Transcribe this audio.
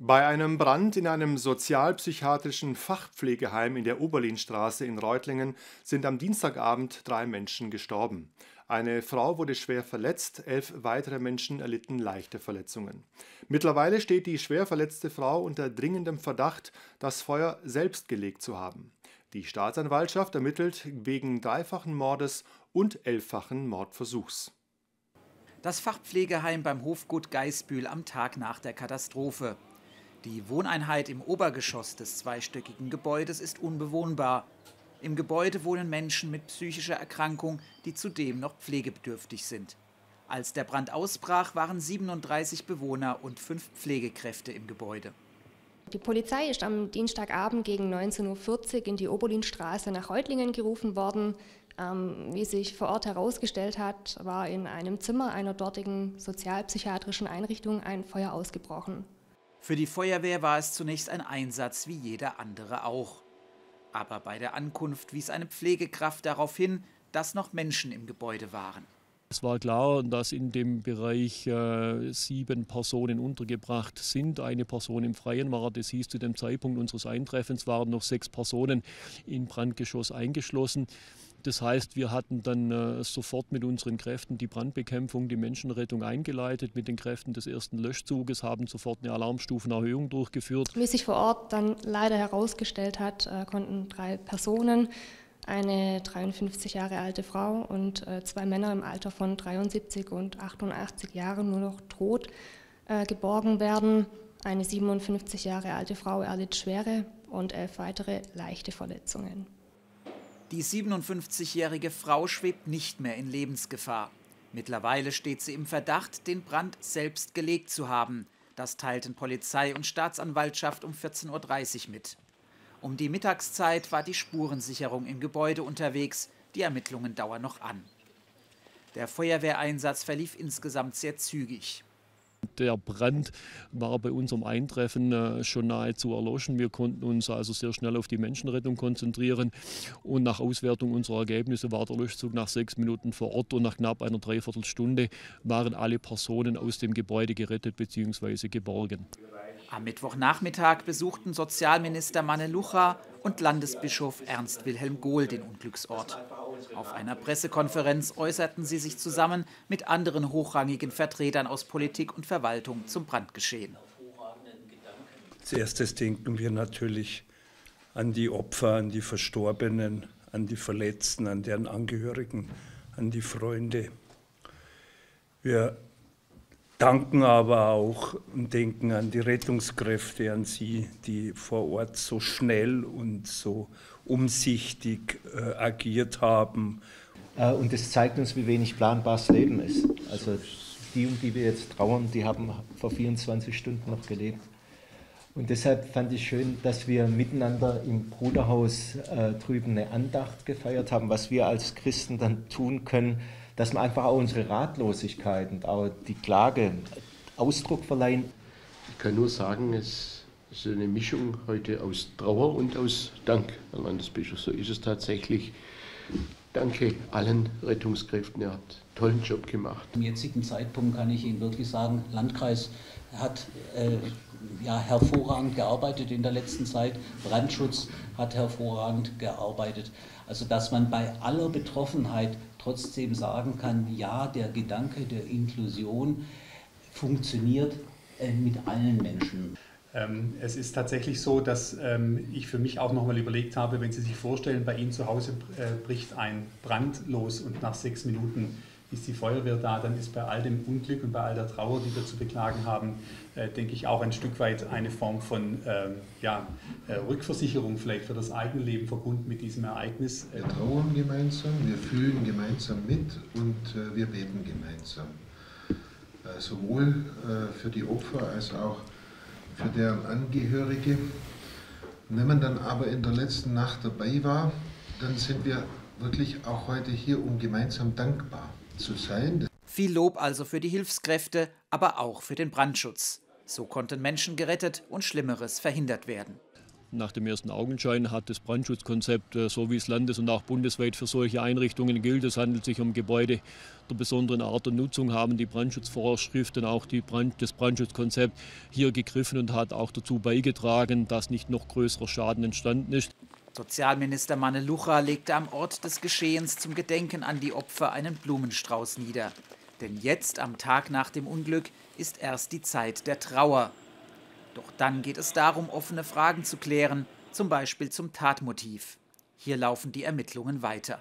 Bei einem Brand in einem sozialpsychiatrischen Fachpflegeheim in der Oberlinstraße in Reutlingen sind am Dienstagabend drei Menschen gestorben. Eine Frau wurde schwer verletzt, elf weitere Menschen erlitten leichte Verletzungen. Mittlerweile steht die schwer verletzte Frau unter dringendem Verdacht, das Feuer selbst gelegt zu haben. Die Staatsanwaltschaft ermittelt wegen dreifachen Mordes und elffachen Mordversuchs. Das Fachpflegeheim beim Hofgut Geisbühl am Tag nach der Katastrophe. Die Wohneinheit im Obergeschoss des zweistöckigen Gebäudes ist unbewohnbar. Im Gebäude wohnen Menschen mit psychischer Erkrankung, die zudem noch pflegebedürftig sind. Als der Brand ausbrach, waren 37 Bewohner und fünf Pflegekräfte im Gebäude. Die Polizei ist am Dienstagabend gegen 19.40 Uhr in die Oberlinstraße nach Reutlingen gerufen worden. Ähm, wie sich vor Ort herausgestellt hat, war in einem Zimmer einer dortigen sozialpsychiatrischen Einrichtung ein Feuer ausgebrochen. Für die Feuerwehr war es zunächst ein Einsatz wie jeder andere auch. Aber bei der Ankunft wies eine Pflegekraft darauf hin, dass noch Menschen im Gebäude waren. Es war klar, dass in dem Bereich äh, sieben Personen untergebracht sind. Eine Person im Freien war. Das hieß, zu dem Zeitpunkt unseres Eintreffens waren noch sechs Personen im Brandgeschoss eingeschlossen. Das heißt, wir hatten dann äh, sofort mit unseren Kräften die Brandbekämpfung, die Menschenrettung eingeleitet mit den Kräften des ersten Löschzuges, haben sofort eine Alarmstufenerhöhung durchgeführt. Wie sich vor Ort dann leider herausgestellt hat, äh, konnten drei Personen, eine 53 Jahre alte Frau und äh, zwei Männer im Alter von 73 und 88 Jahren nur noch tot äh, geborgen werden. Eine 57 Jahre alte Frau erlitt schwere und elf weitere leichte Verletzungen. Die 57-jährige Frau schwebt nicht mehr in Lebensgefahr. Mittlerweile steht sie im Verdacht, den Brand selbst gelegt zu haben. Das teilten Polizei und Staatsanwaltschaft um 14.30 Uhr mit. Um die Mittagszeit war die Spurensicherung im Gebäude unterwegs. Die Ermittlungen dauern noch an. Der Feuerwehreinsatz verlief insgesamt sehr zügig. Der Brand war bei unserem Eintreffen äh, schon nahezu erloschen. Wir konnten uns also sehr schnell auf die Menschenrettung konzentrieren. Und nach Auswertung unserer Ergebnisse war der Löschzug nach sechs Minuten vor Ort und nach knapp einer Dreiviertelstunde waren alle Personen aus dem Gebäude gerettet bzw. geborgen. Am Mittwochnachmittag besuchten Sozialminister Manne Lucha und Landesbischof Ernst Wilhelm Gohl den Unglücksort. Auf einer Pressekonferenz äußerten sie sich zusammen mit anderen hochrangigen Vertretern aus Politik und Verwaltung zum Brandgeschehen. Als erstes denken wir natürlich an die Opfer, an die Verstorbenen, an die Verletzten, an deren Angehörigen, an die Freunde. Wir danken aber auch und denken an die Rettungskräfte, an sie, die vor Ort so schnell und so umsichtig äh, agiert haben. Äh, und es zeigt uns, wie wenig planbares Leben ist. Also die, um die wir jetzt trauern, die haben vor 24 Stunden noch gelebt. Und deshalb fand ich schön, dass wir miteinander im Bruderhaus äh, drüben eine Andacht gefeiert haben, was wir als Christen dann tun können, dass wir einfach auch unsere Ratlosigkeit und auch die Klage Ausdruck verleihen. Ich kann nur sagen, es ist eine Mischung heute aus Trauer und aus Dank, Herr Landesbischof. So ist es tatsächlich. Danke allen Rettungskräften, ihr habt einen tollen Job gemacht. Zum jetzigen Zeitpunkt kann ich Ihnen wirklich sagen, Landkreis hat äh, ja, hervorragend gearbeitet in der letzten Zeit. Brandschutz hat hervorragend gearbeitet. Also dass man bei aller Betroffenheit trotzdem sagen kann, ja, der Gedanke der Inklusion funktioniert äh, mit allen Menschen. Ähm, es ist tatsächlich so, dass ähm, ich für mich auch nochmal überlegt habe, wenn Sie sich vorstellen, bei Ihnen zu Hause äh, bricht ein Brand los und nach sechs Minuten ist die Feuerwehr da, dann ist bei all dem Unglück und bei all der Trauer, die wir zu beklagen haben, äh, denke ich auch ein Stück weit eine Form von ähm, ja, äh, Rückversicherung vielleicht für das eigene Leben verbunden mit diesem Ereignis. Wir trauern gemeinsam, wir fühlen gemeinsam mit und äh, wir beten gemeinsam. Äh, sowohl äh, für die Opfer als auch für deren Angehörige. Und wenn man dann aber in der letzten Nacht dabei war, dann sind wir wirklich auch heute hier, um gemeinsam dankbar zu sein. Viel Lob also für die Hilfskräfte, aber auch für den Brandschutz. So konnten Menschen gerettet und Schlimmeres verhindert werden. nach dem ersten Augenschein hat das Brandschutzkonzept, äh, so wie es landes- und auch bundesweit für solche Einrichtungen gilt, es handelt sich um Gebäude der besonderen Art und Nutzung, haben die Brandschutzvorschriften, auch die Brand, das Brandschutzkonzept hier gegriffen und hat auch dazu beigetragen, dass nicht noch größerer Schaden entstanden ist. Sozialminister Manne Lucha legte am Ort des Geschehens zum Gedenken an die Opfer einen Blumenstrauß nieder. Denn jetzt, am Tag nach dem Unglück, ist erst die Zeit der Trauer. Doch dann geht es darum, offene Fragen zu klären, zum Beispiel zum Tatmotiv. Hier laufen die Ermittlungen weiter.